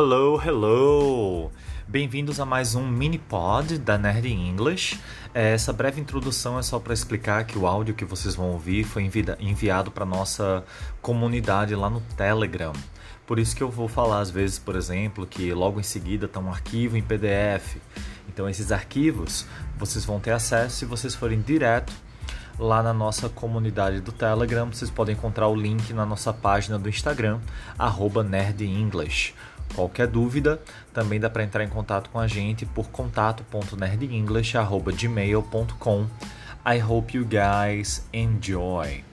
Hello, hello! Bem-vindos a mais um mini pod da Nerd English. É, essa breve introdução é só para explicar que o áudio que vocês vão ouvir foi enviado para nossa comunidade lá no Telegram. Por isso que eu vou falar às vezes, por exemplo, que logo em seguida está um arquivo em PDF. Então esses arquivos vocês vão ter acesso se vocês forem direto lá na nossa comunidade do Telegram. Vocês podem encontrar o link na nossa página do Instagram, @nerdenglish. Qualquer dúvida, também dá para entrar em contato com a gente por contato.nerdenglish@gmail.com. I hope you guys enjoy.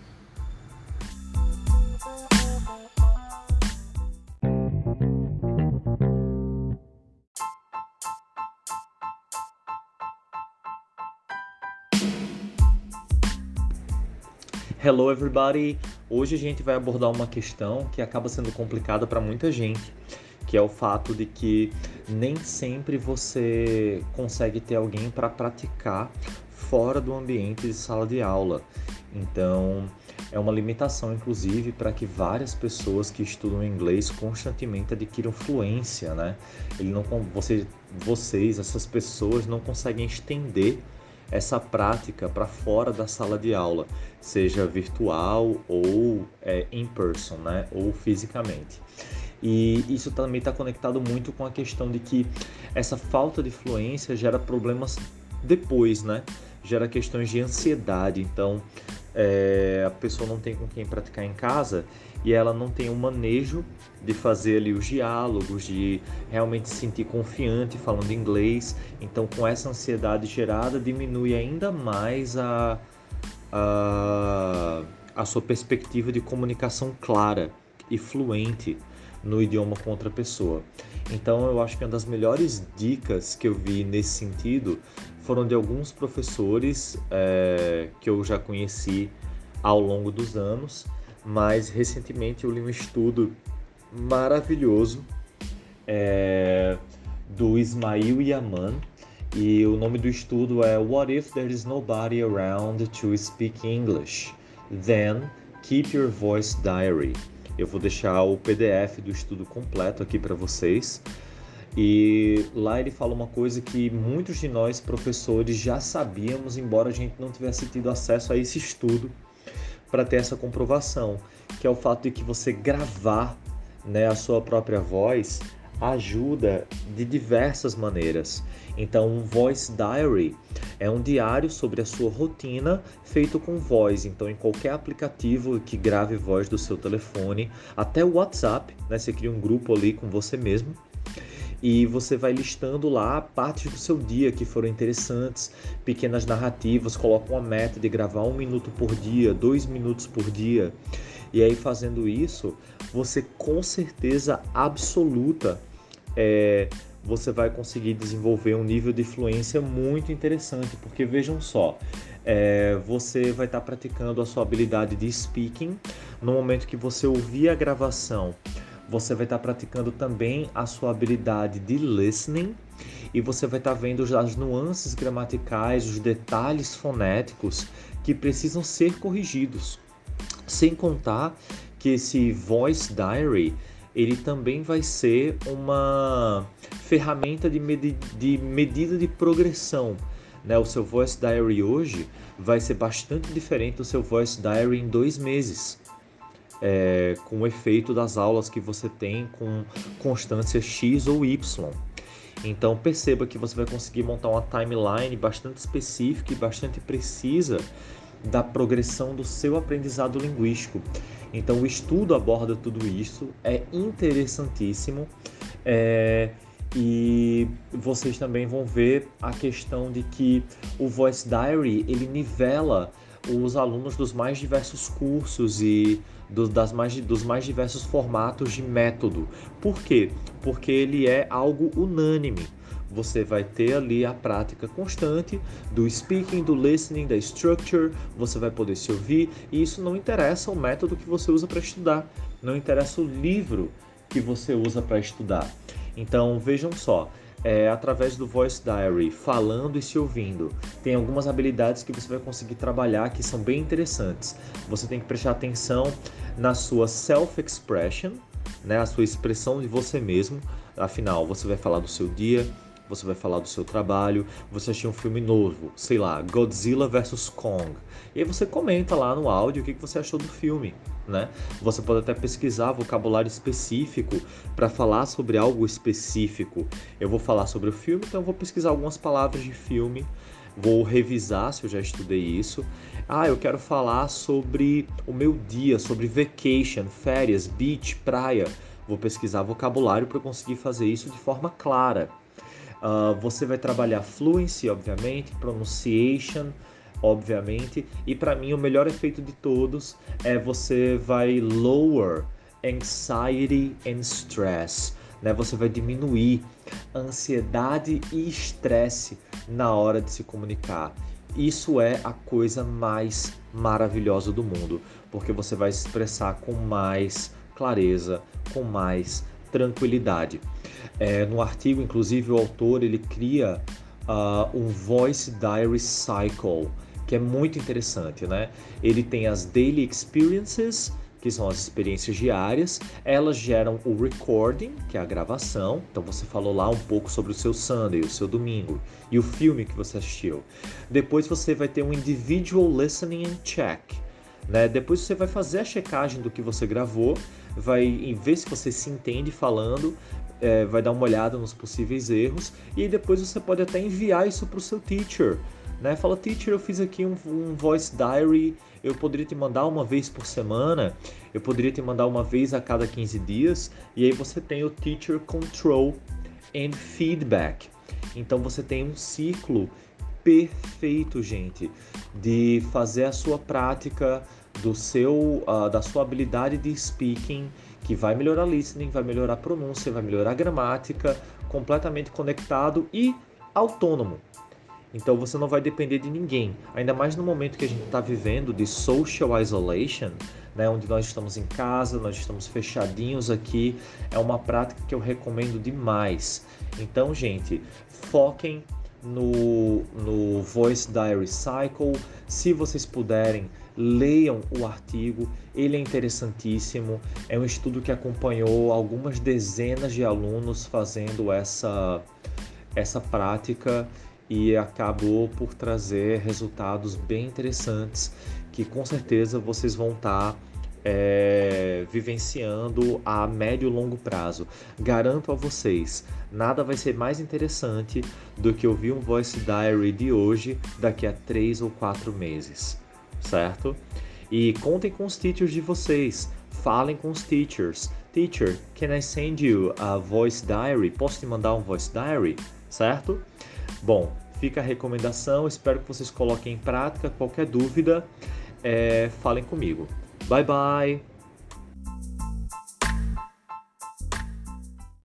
Hello everybody! Hoje a gente vai abordar uma questão que acaba sendo complicada para muita gente, que é o fato de que nem sempre você consegue ter alguém para praticar fora do ambiente de sala de aula. Então, é uma limitação, inclusive, para que várias pessoas que estudam inglês constantemente adquiram fluência, né? Ele não, você, vocês, essas pessoas, não conseguem estender essa prática para fora da sala de aula, seja virtual ou é, in person, né? ou fisicamente. E isso também está conectado muito com a questão de que essa falta de fluência gera problemas depois, né? Gera questões de ansiedade. Então, é, a pessoa não tem com quem praticar em casa e ela não tem um manejo de fazer ali os diálogos, de realmente se sentir confiante falando inglês. Então, com essa ansiedade gerada, diminui ainda mais a, a, a sua perspectiva de comunicação clara e fluente no idioma com outra pessoa. Então, eu acho que uma das melhores dicas que eu vi nesse sentido foram de alguns professores é, que eu já conheci ao longo dos anos, mas recentemente eu li um estudo maravilhoso é, do Ismail Yaman e o nome do estudo é What if there is nobody around to speak English? Then keep your voice diary. Eu vou deixar o PDF do estudo completo aqui para vocês. E lá ele fala uma coisa que muitos de nós professores já sabíamos, embora a gente não tivesse tido acesso a esse estudo para ter essa comprovação, que é o fato de que você gravar né, a sua própria voz ajuda de diversas maneiras. Então, um voice diary é um diário sobre a sua rotina feito com voz. Então, em qualquer aplicativo que grave voz do seu telefone, até o WhatsApp, né, você cria um grupo ali com você mesmo e você vai listando lá partes do seu dia que foram interessantes, pequenas narrativas, coloca uma meta de gravar um minuto por dia, dois minutos por dia. E aí fazendo isso, você com certeza absoluta é, você vai conseguir desenvolver um nível de fluência muito interessante, porque vejam só, é, você vai estar tá praticando a sua habilidade de speaking no momento que você ouvir a gravação você vai estar praticando também a sua habilidade de listening e você vai estar vendo as nuances gramaticais, os detalhes fonéticos que precisam ser corrigidos. Sem contar que esse voice diary ele também vai ser uma ferramenta de, de medida de progressão. Né? O seu voice diary hoje vai ser bastante diferente do seu voice diary em dois meses é, com o efeito das aulas que você tem com constância X ou Y. Então perceba que você vai conseguir montar uma timeline bastante específica e bastante precisa da progressão do seu aprendizado linguístico. Então o estudo aborda tudo isso, é interessantíssimo. É, e vocês também vão ver a questão de que o Voice Diary ele nivela os alunos dos mais diversos cursos e do, das mais, dos mais diversos formatos de método. Por quê? Porque ele é algo unânime. Você vai ter ali a prática constante do speaking, do listening, da structure, você vai poder se ouvir, e isso não interessa o método que você usa para estudar, não interessa o livro que você usa para estudar. Então vejam só, é, através do Voice Diary, falando e se ouvindo. Tem algumas habilidades que você vai conseguir trabalhar que são bem interessantes. Você tem que prestar atenção na sua self-expression, né, a sua expressão de você mesmo, Afinal, você vai falar do seu dia, você vai falar do seu trabalho, você assistiu um filme novo, sei lá, Godzilla vs Kong. E aí você comenta lá no áudio o que você achou do filme. Né? Você pode até pesquisar vocabulário específico para falar sobre algo específico. Eu vou falar sobre o filme, então vou pesquisar algumas palavras de filme, vou revisar se eu já estudei isso. Ah, eu quero falar sobre o meu dia, sobre vacation, férias, beach, praia. Vou pesquisar vocabulário para conseguir fazer isso de forma clara. Uh, você vai trabalhar fluency, obviamente, pronunciation, obviamente, e para mim o melhor efeito de todos é você vai lower anxiety and stress, né? Você vai diminuir ansiedade e estresse na hora de se comunicar. Isso é a coisa mais maravilhosa do mundo, porque você vai se expressar com mais clareza, com mais tranquilidade. É, no artigo, inclusive, o autor ele cria uh, um Voice Diary Cycle, que é muito interessante, né? Ele tem as Daily Experiences, que são as experiências diárias, elas geram o recording, que é a gravação. Então você falou lá um pouco sobre o seu Sunday, o seu domingo e o filme que você assistiu. Depois você vai ter um individual listening and check. Né? Depois você vai fazer a checagem do que você gravou, vai ver se você se entende falando, é, vai dar uma olhada nos possíveis erros e depois você pode até enviar isso para o seu teacher. Né? Fala, teacher, eu fiz aqui um, um voice diary, eu poderia te mandar uma vez por semana, eu poderia te mandar uma vez a cada 15 dias, e aí você tem o teacher control and feedback. Então você tem um ciclo perfeito, gente, de fazer a sua prática do seu uh, da sua habilidade de speaking, que vai melhorar listening, vai melhorar pronúncia, vai melhorar gramática, completamente conectado e autônomo. Então você não vai depender de ninguém, ainda mais no momento que a gente está vivendo de social isolation, né, onde nós estamos em casa, nós estamos fechadinhos aqui. É uma prática que eu recomendo demais. Então, gente, foquem no, no Voice Diary Cycle. Se vocês puderem, leiam o artigo, ele é interessantíssimo. É um estudo que acompanhou algumas dezenas de alunos fazendo essa, essa prática e acabou por trazer resultados bem interessantes que com certeza vocês vão estar. Tá é, vivenciando a médio e longo prazo. Garanto a vocês, nada vai ser mais interessante do que ouvir um voice diary de hoje daqui a três ou quatro meses, certo? E contem com os teachers de vocês, falem com os teachers. Teacher, can I send you a voice diary? Posso te mandar um voice diary? Certo? Bom, fica a recomendação. Espero que vocês coloquem em prática. Qualquer dúvida, é, falem comigo. Bye bye!